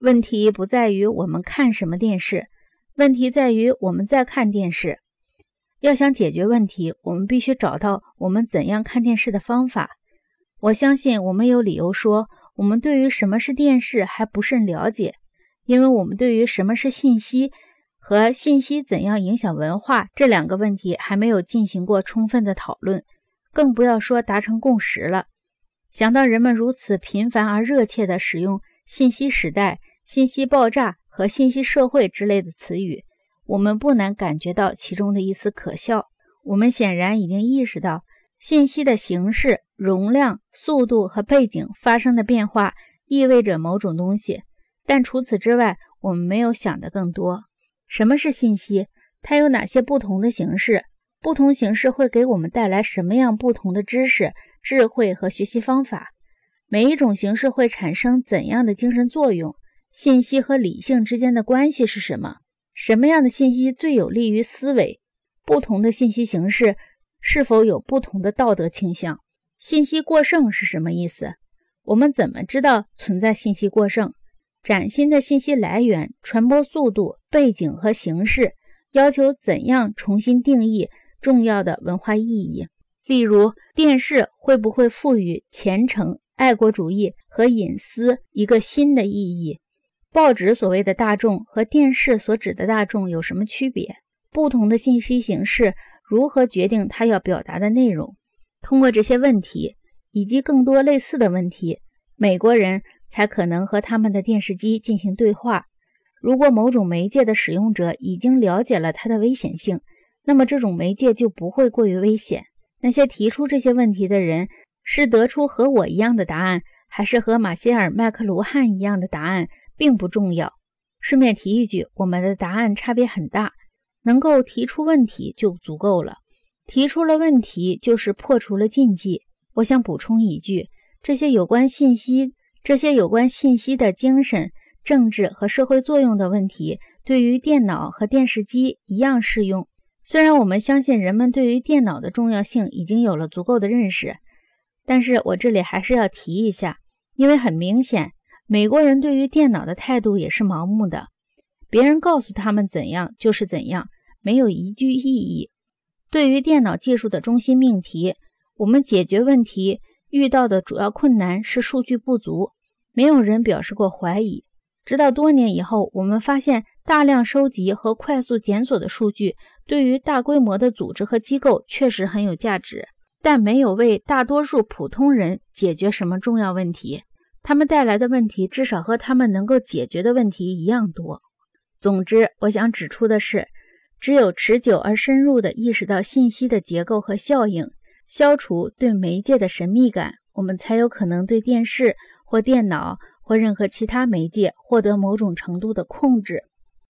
问题不在于我们看什么电视，问题在于我们在看电视。要想解决问题，我们必须找到我们怎样看电视的方法。我相信我们有理由说，我们对于什么是电视还不甚了解，因为我们对于什么是信息和信息怎样影响文化这两个问题还没有进行过充分的讨论，更不要说达成共识了。想到人们如此频繁而热切地使用“信息时代”“信息爆炸”和“信息社会”之类的词语，我们不难感觉到其中的一丝可笑。我们显然已经意识到。信息的形式、容量、速度和背景发生的变化意味着某种东西，但除此之外，我们没有想的更多。什么是信息？它有哪些不同的形式？不同形式会给我们带来什么样不同的知识、智慧和学习方法？每一种形式会产生怎样的精神作用？信息和理性之间的关系是什么？什么样的信息最有利于思维？不同的信息形式。是否有不同的道德倾向？信息过剩是什么意思？我们怎么知道存在信息过剩？崭新的信息来源、传播速度、背景和形式要求怎样重新定义重要的文化意义？例如，电视会不会赋予虔诚、爱国主义和隐私一个新的意义？报纸所谓的大众和电视所指的大众有什么区别？不同的信息形式。如何决定他要表达的内容？通过这些问题以及更多类似的问题，美国人才可能和他们的电视机进行对话。如果某种媒介的使用者已经了解了它的危险性，那么这种媒介就不会过于危险。那些提出这些问题的人是得出和我一样的答案，还是和马歇尔·麦克卢汉一样的答案，并不重要。顺便提一句，我们的答案差别很大。能够提出问题就足够了，提出了问题就是破除了禁忌。我想补充一句：这些有关信息、这些有关信息的精神、政治和社会作用的问题，对于电脑和电视机一样适用。虽然我们相信人们对于电脑的重要性已经有了足够的认识，但是我这里还是要提一下，因为很明显，美国人对于电脑的态度也是盲目的，别人告诉他们怎样就是怎样。没有一句意义。对于电脑技术的中心命题，我们解决问题遇到的主要困难是数据不足。没有人表示过怀疑。直到多年以后，我们发现大量收集和快速检索的数据对于大规模的组织和机构确实很有价值，但没有为大多数普通人解决什么重要问题。他们带来的问题至少和他们能够解决的问题一样多。总之，我想指出的是。只有持久而深入地意识到信息的结构和效应，消除对媒介的神秘感，我们才有可能对电视或电脑或任何其他媒介获得某种程度的控制。